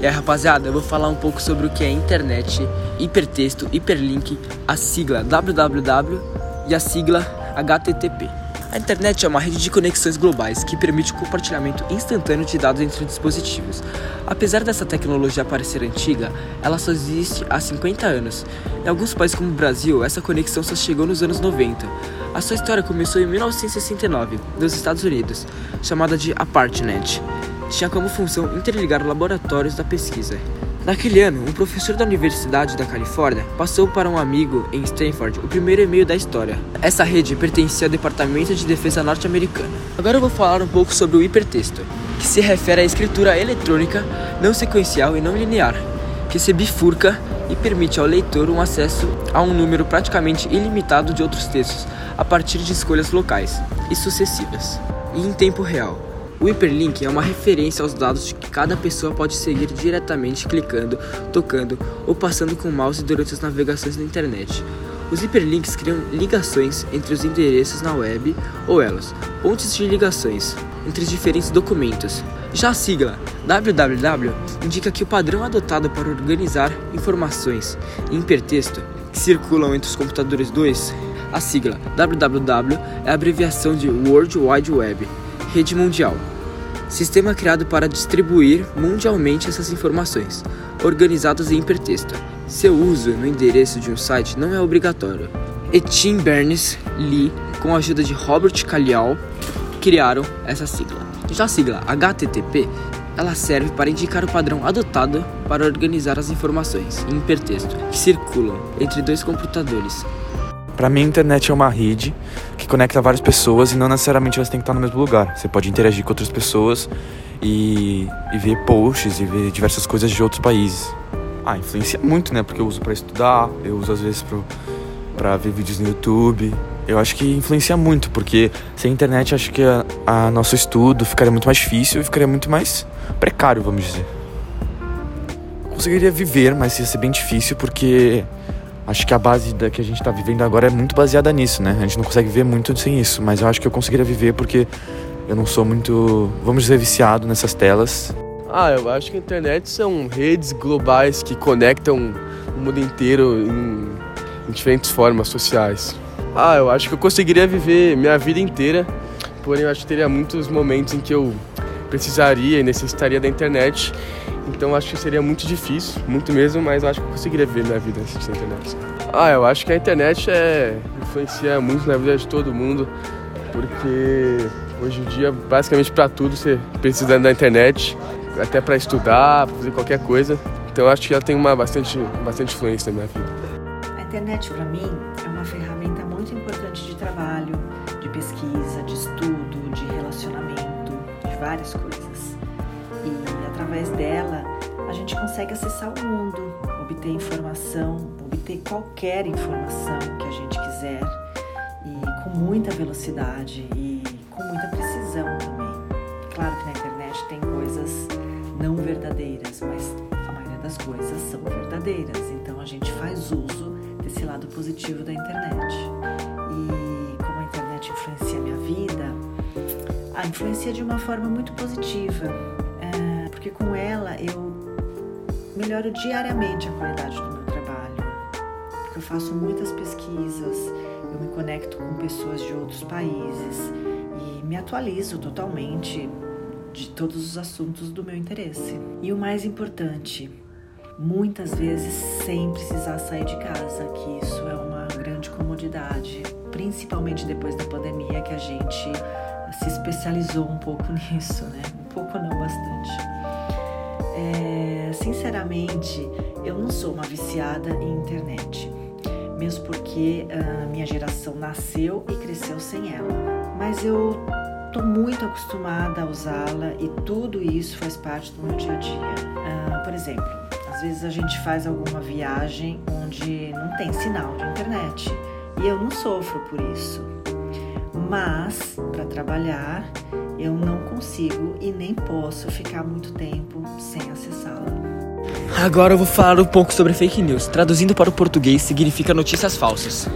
E aí, rapaziada, eu vou falar um pouco sobre o que é internet, hipertexto, hiperlink, a sigla www e a sigla HTTP. A internet é uma rede de conexões globais que permite o compartilhamento instantâneo de dados entre dispositivos. Apesar dessa tecnologia parecer antiga, ela só existe há 50 anos. Em alguns países como o Brasil, essa conexão só chegou nos anos 90. A sua história começou em 1969, nos Estados Unidos, chamada de ApartNet. Tinha como função interligar laboratórios da pesquisa. Naquele ano, um professor da Universidade da Califórnia passou para um amigo em Stanford o primeiro e-mail da história. Essa rede pertencia ao Departamento de Defesa norte-americano. Agora eu vou falar um pouco sobre o hipertexto, que se refere à escritura eletrônica não sequencial e não linear, que se bifurca e permite ao leitor um acesso a um número praticamente ilimitado de outros textos a partir de escolhas locais e sucessivas, e em tempo real. O hiperlink é uma referência aos dados que cada pessoa pode seguir diretamente clicando, tocando ou passando com o mouse durante as navegações na internet. Os hiperlinks criam ligações entre os endereços na web ou elas, pontes de ligações entre os diferentes documentos. Já a sigla www indica que o padrão adotado para organizar informações em hipertexto que circulam entre os computadores 2, a sigla www é a abreviação de World Wide Web rede mundial. Sistema criado para distribuir mundialmente essas informações, organizadas em hipertexto. Seu uso no endereço de um site não é obrigatório. E Tim Berners-Lee, com a ajuda de Robert Kalial, criaram essa sigla. Já a sigla HTTP, ela serve para indicar o padrão adotado para organizar as informações em hipertexto que circulam entre dois computadores para mim, a internet é uma rede que conecta várias pessoas e não necessariamente elas têm que estar no mesmo lugar. Você pode interagir com outras pessoas e, e ver posts e ver diversas coisas de outros países. Ah, influencia muito, né? Porque eu uso para estudar, eu uso às vezes para ver vídeos no YouTube. Eu acho que influencia muito, porque sem internet acho que a, a nosso estudo ficaria muito mais difícil e ficaria muito mais precário, vamos dizer. conseguiria viver, mas ia ser bem difícil porque acho que a base da que a gente está vivendo agora é muito baseada nisso, né? A gente não consegue ver muito sem isso, mas eu acho que eu conseguiria viver porque eu não sou muito, vamos dizer, viciado nessas telas. Ah, eu acho que a internet são redes globais que conectam o mundo inteiro em, em diferentes formas sociais. Ah, eu acho que eu conseguiria viver minha vida inteira, porém eu acho que teria muitos momentos em que eu precisaria e necessitaria da internet então acho que seria muito difícil, muito mesmo, mas acho que eu conseguiria ver minha vida sem internet. Ah, eu acho que a internet é, influencia muito na vida de todo mundo, porque hoje em dia, basicamente para tudo, você precisa da internet, até para estudar, pra fazer qualquer coisa. Então acho que ela tem uma bastante, bastante influência na minha vida. A internet para mim é uma ferramenta muito importante de trabalho, de pesquisa, várias coisas e através dela a gente consegue acessar o mundo, obter informação, obter qualquer informação que a gente quiser e com muita velocidade e com muita precisão também. Claro que na internet tem coisas não verdadeiras, mas a maioria das coisas são verdadeiras, então a gente faz uso desse lado positivo da internet. E como a internet influencia a minha vida, a influencia de uma forma muito positiva porque com ela eu melhoro diariamente a qualidade do meu trabalho. Porque eu faço muitas pesquisas, eu me conecto com pessoas de outros países e me atualizo totalmente de todos os assuntos do meu interesse. E o mais importante, muitas vezes sem precisar sair de casa, que isso é uma grande comodidade, principalmente depois da pandemia que a gente se especializou um pouco nisso, né? Um pouco não bastante. É, sinceramente, eu não sou uma viciada em internet, mesmo porque a minha geração nasceu e cresceu sem ela. Mas eu tô muito acostumada a usá-la e tudo isso faz parte do meu dia a dia. Ah, por exemplo, às vezes a gente faz alguma viagem onde não tem sinal de internet e eu não sofro por isso. Mas para trabalhar eu não consigo e nem posso ficar muito tempo sem acessá-la. Agora eu vou falar um pouco sobre fake news. Traduzindo para o português, significa notícias falsas.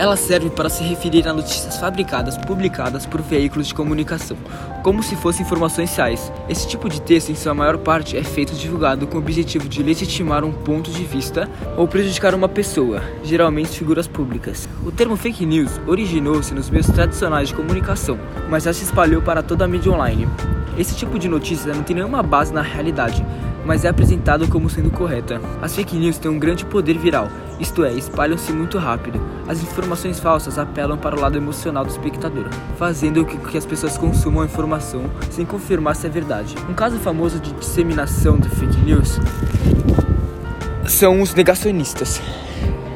Ela serve para se referir a notícias fabricadas, publicadas por veículos de comunicação, como se fossem informações reais. Esse tipo de texto, em sua maior parte, é feito divulgado com o objetivo de legitimar um ponto de vista ou prejudicar uma pessoa, geralmente figuras públicas. O termo fake news originou-se nos meios tradicionais de comunicação, mas já se espalhou para toda a mídia online. Esse tipo de notícia não tem nenhuma base na realidade, mas é apresentado como sendo correta. As fake news têm um grande poder viral, isto é, espalham-se muito rápido. As informações falsas apelam para o lado emocional do espectador, fazendo com que as pessoas consumam a informação sem confirmar se é verdade. Um caso famoso de disseminação de fake news são os negacionistas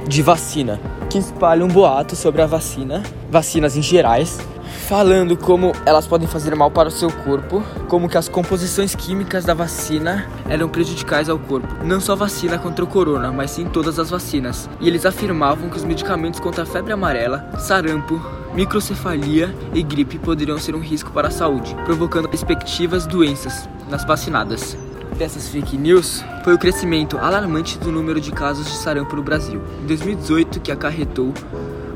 de vacina, que espalham boatos sobre a vacina, vacinas em gerais, falando como elas podem fazer mal para o seu corpo, como que as composições químicas da vacina eram prejudiciais ao corpo. Não só a vacina contra o corona, mas sim todas as vacinas. E eles afirmavam que os medicamentos contra a febre amarela, sarampo, microcefalia e gripe poderiam ser um risco para a saúde, provocando respectivas doenças nas vacinadas. Dessas fake news foi o crescimento alarmante do número de casos de sarampo no Brasil. Em 2018, que acarretou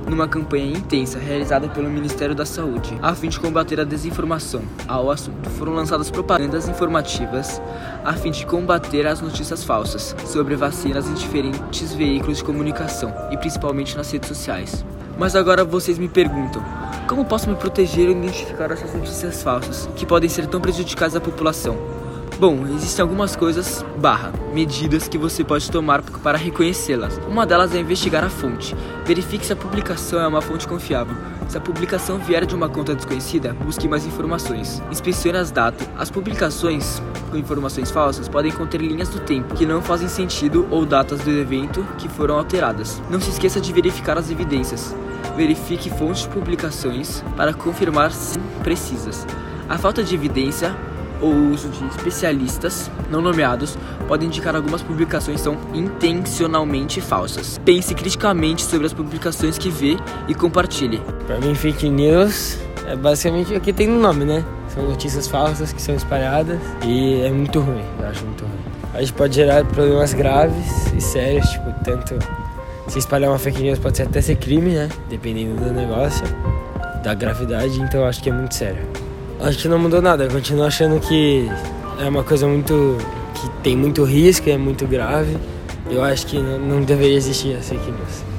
numa campanha intensa realizada pelo Ministério da Saúde, a fim de combater a desinformação. Ao assunto foram lançadas propagandas informativas a fim de combater as notícias falsas sobre vacinas em diferentes veículos de comunicação e principalmente nas redes sociais. Mas agora vocês me perguntam: como posso me proteger e identificar essas notícias falsas que podem ser tão prejudiciais à população? Bom, existem algumas coisas, barra, medidas que você pode tomar para reconhecê-las. Uma delas é investigar a fonte. Verifique se a publicação é uma fonte confiável. Se a publicação vier de uma conta desconhecida, busque mais informações. Inspecione as datas. As publicações com informações falsas podem conter linhas do tempo que não fazem sentido ou datas do evento que foram alteradas. Não se esqueça de verificar as evidências. Verifique fontes de publicações para confirmar se precisas. A falta de evidência ou o uso de especialistas não nomeados pode indicar algumas publicações são intencionalmente falsas. Pense criticamente sobre as publicações que vê e compartilhe. Para mim, fake news é basicamente o que tem no nome, né? São notícias falsas que são espalhadas e é muito ruim, eu acho muito ruim. A gente pode gerar problemas graves e sérios, tipo, tanto se espalhar uma fake news pode até ser crime, né? Dependendo do negócio, da gravidade, então eu acho que é muito sério. Acho que não mudou nada, eu continuo achando que é uma coisa muito. que tem muito risco, é muito grave. Eu acho que não, deveria existir a fake news.